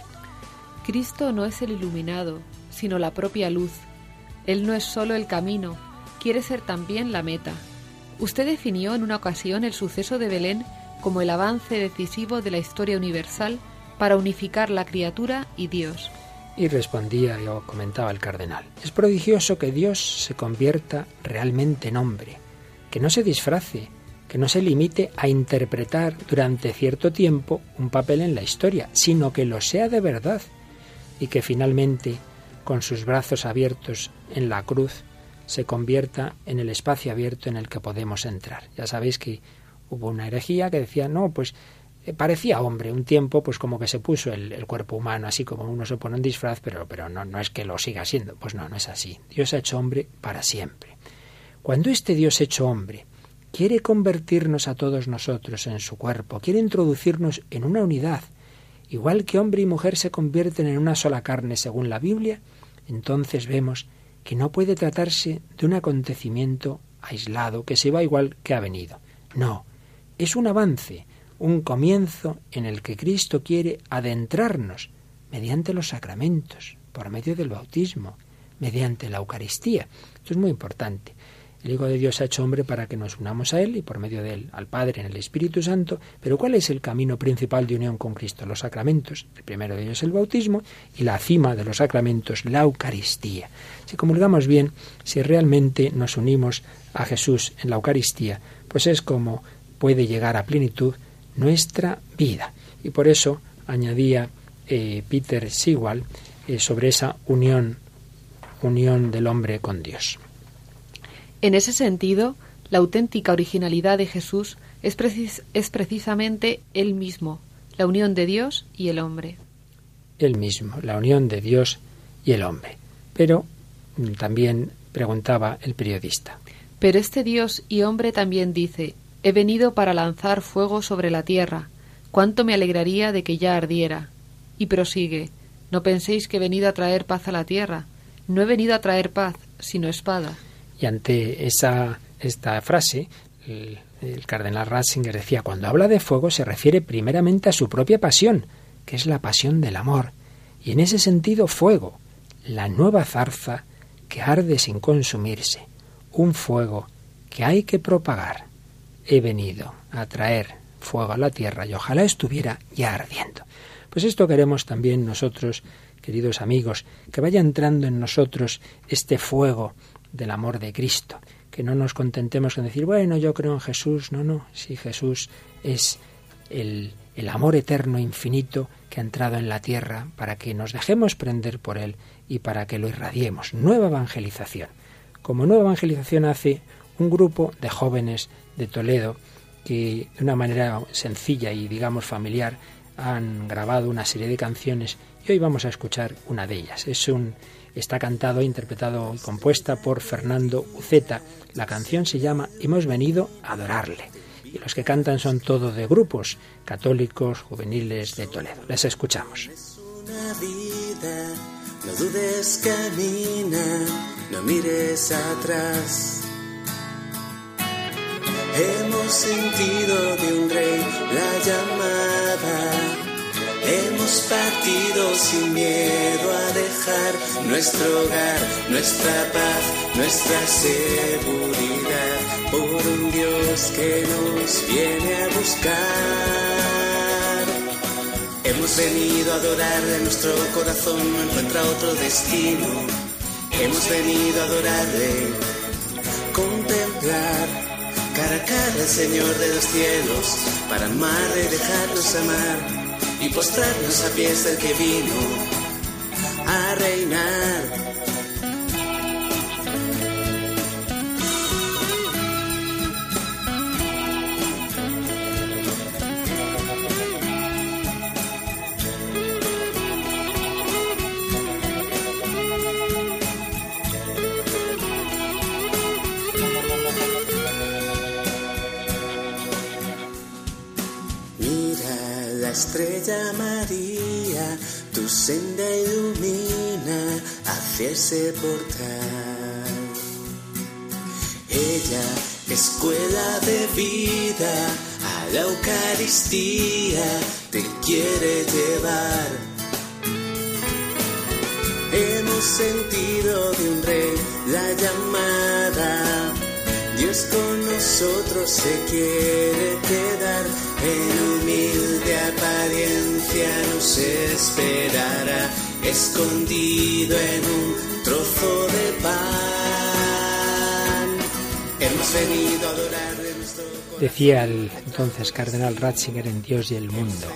Cristo no es el iluminado, sino la propia luz. Él no es solo el camino, quiere ser también la meta. Usted definió en una ocasión el suceso de Belén como el avance decisivo de la historia universal para unificar la criatura y Dios. Y respondía o comentaba el cardenal, es prodigioso que Dios se convierta realmente en hombre, que no se disfrace, que no se limite a interpretar durante cierto tiempo un papel en la historia, sino que lo sea de verdad y que finalmente, con sus brazos abiertos en la cruz, se convierta en el espacio abierto en el que podemos entrar. Ya sabéis que hubo una herejía que decía, no, pues eh, parecía hombre. Un tiempo, pues como que se puso el, cuerpo humano, así como uno se pone un disfraz, pero, pero no, no es que lo siga siendo. Pues no, no es así. Dios ha hecho hombre para siempre. Cuando este Dios hecho hombre quiere convertirnos a todos nosotros en su cuerpo, quiere introducirnos en una unidad, igual que hombre y mujer se convierten en una sola carne según la Biblia, entonces vemos que no puede tratarse de un acontecimiento aislado que se va igual que ha venido. No, es un avance, un comienzo en el que Cristo quiere adentrarnos mediante los sacramentos, por medio del bautismo, mediante la Eucaristía. Esto es muy importante. El Hijo de Dios ha hecho hombre para que nos unamos a Él y por medio de Él al Padre en el Espíritu Santo. Pero ¿cuál es el camino principal de unión con Cristo? Los sacramentos. El primero de ellos el bautismo y la cima de los sacramentos, la Eucaristía. Si comulgamos bien, si realmente nos unimos a Jesús en la Eucaristía, pues es como puede llegar a plenitud nuestra vida. Y por eso añadía eh, Peter Sewell eh, sobre esa unión, unión del hombre con Dios. En ese sentido, la auténtica originalidad de Jesús es, es precisamente Él mismo, la unión de Dios y el hombre. Él mismo, la unión de Dios y el hombre. Pero mm, también preguntaba el periodista. Pero este Dios y hombre también dice, He venido para lanzar fuego sobre la tierra. Cuánto me alegraría de que ya ardiera. Y prosigue. No penséis que he venido a traer paz a la tierra. No he venido a traer paz, sino espada. Y ante esa esta frase, el, el cardenal Ratzinger decía, cuando habla de fuego se refiere primeramente a su propia pasión, que es la pasión del amor. Y en ese sentido, fuego, la nueva zarza que arde sin consumirse, un fuego que hay que propagar he venido a traer fuego a la tierra y ojalá estuviera ya ardiendo. Pues esto queremos también nosotros, queridos amigos, que vaya entrando en nosotros este fuego del amor de Cristo, que no nos contentemos con decir, bueno, yo creo en Jesús, no, no, si Jesús es el, el amor eterno, infinito, que ha entrado en la tierra para que nos dejemos prender por él y para que lo irradiemos. Nueva evangelización. Como nueva evangelización hace un grupo de jóvenes de Toledo que de una manera sencilla y digamos familiar han grabado una serie de canciones y hoy vamos a escuchar una de ellas. Es un está cantado, interpretado y compuesta por Fernando Uceta. La canción se llama Hemos venido a adorarle. Y los que cantan son todos de grupos católicos juveniles de Toledo. Les escuchamos. no dudes, camina, no mires atrás. Hemos sentido de un rey la llamada. Hemos partido sin miedo a dejar nuestro hogar, nuestra paz, nuestra seguridad por un Dios que nos viene a buscar. Hemos venido a adorar de nuestro corazón, no encuentra otro destino. Hemos venido a adorarle, contemplar cara a cara el Señor de los cielos, para amar y dejarnos amar, y postrarnos a pies del que vino a reinar. Portal. Ella, escuela de vida, a la Eucaristía te quiere llevar. Hemos sentido de un rey la llamada. Dios con nosotros se quiere quedar. En humilde apariencia nos esperará, escondido en un trozo de pan. Hemos venido a adorar Decía el entonces cardenal Ratzinger en Dios y el mundo.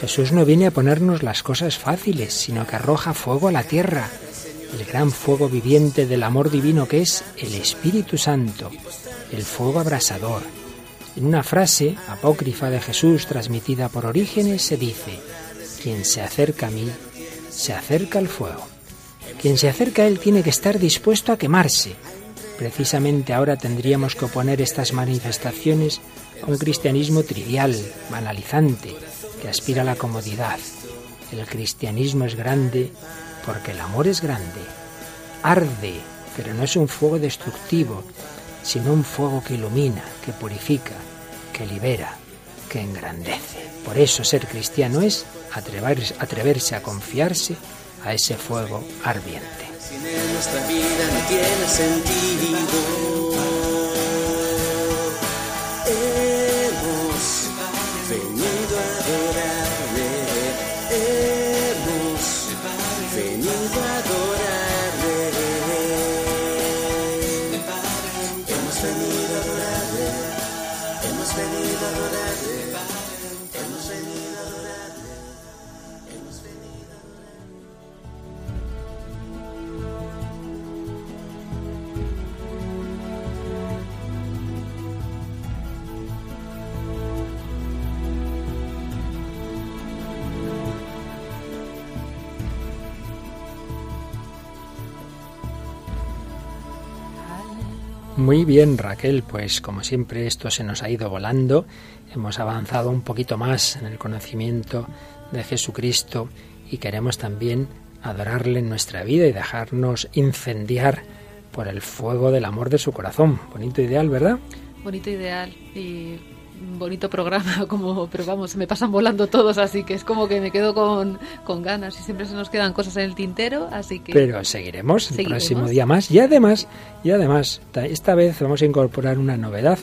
Jesús no viene a ponernos las cosas fáciles, sino que arroja fuego a la tierra, el gran fuego viviente del amor divino que es el Espíritu Santo, el fuego abrasador. En una frase apócrifa de Jesús transmitida por Orígenes se dice, quien se acerca a mí, se acerca al fuego. Quien se acerca a él tiene que estar dispuesto a quemarse. Precisamente ahora tendríamos que oponer estas manifestaciones a un cristianismo trivial, banalizante, que aspira a la comodidad. El cristianismo es grande porque el amor es grande. Arde, pero no es un fuego destructivo, sino un fuego que ilumina, que purifica, que libera, que engrandece. Por eso ser cristiano es atreverse, atreverse a confiarse a ese fuego ardiente. Muy bien, Raquel, pues como siempre esto se nos ha ido volando, hemos avanzado un poquito más en el conocimiento de Jesucristo y queremos también adorarle en nuestra vida y dejarnos incendiar por el fuego del amor de su corazón. Bonito ideal, ¿verdad? Bonito ideal y bonito programa, <laughs> como, pero vamos, se me pasan volando todos, así que es como que me quedo con, con ganas y siempre se nos quedan cosas en el tintero, así que... Pero seguiremos el próximo día más y además, y además, ta- esta vez vamos a incorporar una novedad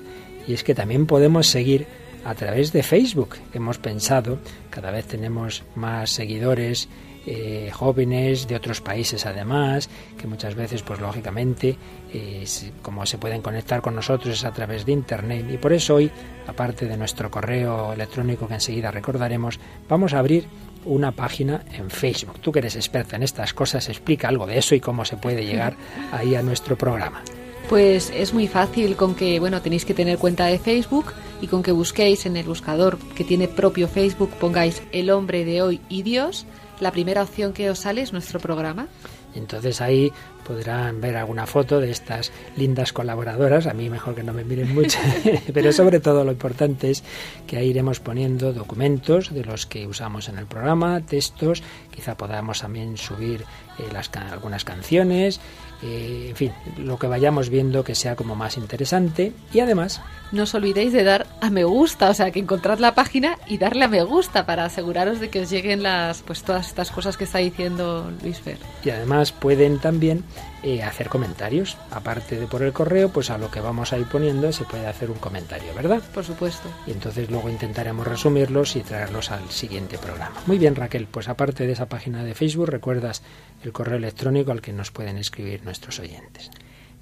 y es que también podemos seguir a través de Facebook. Hemos pensado, cada vez tenemos más seguidores eh, jóvenes de otros países además, que muchas veces, pues lógicamente, eh, como se pueden conectar con nosotros es a través de Internet. Y por eso hoy, aparte de nuestro correo electrónico que enseguida recordaremos, vamos a abrir una página en Facebook. Tú que eres experta en estas cosas, explica algo de eso y cómo se puede llegar ahí a nuestro programa. Pues es muy fácil con que, bueno, tenéis que tener cuenta de Facebook y con que busquéis en el buscador que tiene propio Facebook, pongáis el hombre de hoy y Dios, la primera opción que os sale es nuestro programa. Entonces ahí podrán ver alguna foto de estas lindas colaboradoras. A mí mejor que no me miren mucho, <laughs> pero sobre todo lo importante es que ahí iremos poniendo documentos de los que usamos en el programa, textos, quizá podamos también subir eh, algunas canciones, eh, en fin, lo que vayamos viendo que sea como más interesante y además No os olvidéis de dar a me gusta, o sea, que encontrad la página y darle a me gusta para aseguraros de que os lleguen las, pues todas estas cosas que está diciendo Luis Fer. y además pueden también eh, hacer comentarios. Aparte de por el correo, pues a lo que vamos a ir poniendo se puede hacer un comentario, ¿verdad? Por supuesto. Y entonces luego intentaremos resumirlos y traerlos al siguiente programa. Muy bien, Raquel, pues aparte de esa página de Facebook, recuerdas el correo electrónico al que nos pueden escribir nuestros oyentes.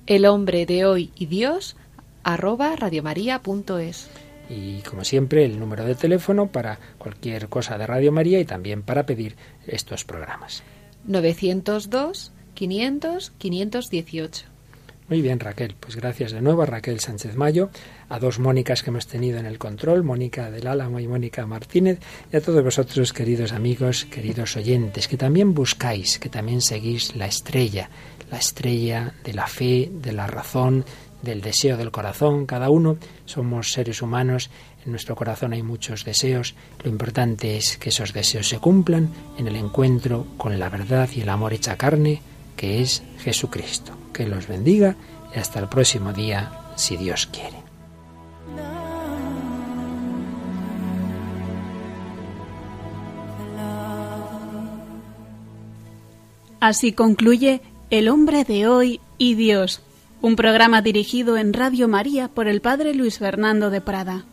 El hombre de hoy y Dios, arroba radiomaria.es. Y como siempre, el número de teléfono para cualquier cosa de Radio María y también para pedir estos programas. 902 500 518. Muy bien, Raquel. Pues gracias de nuevo a Raquel Sánchez Mayo, a dos Mónicas que hemos tenido en el control, Mónica del Álamo y Mónica Martínez, y a todos vosotros, queridos amigos, queridos oyentes, que también buscáis, que también seguís la estrella, la estrella de la fe, de la razón, del deseo del corazón. Cada uno somos seres humanos en nuestro corazón hay muchos deseos, lo importante es que esos deseos se cumplan en el encuentro con la verdad y el amor hecha carne, que es Jesucristo. Que los bendiga y hasta el próximo día, si Dios quiere. Así concluye El hombre de hoy y Dios, un programa dirigido en Radio María por el Padre Luis Fernando de Prada.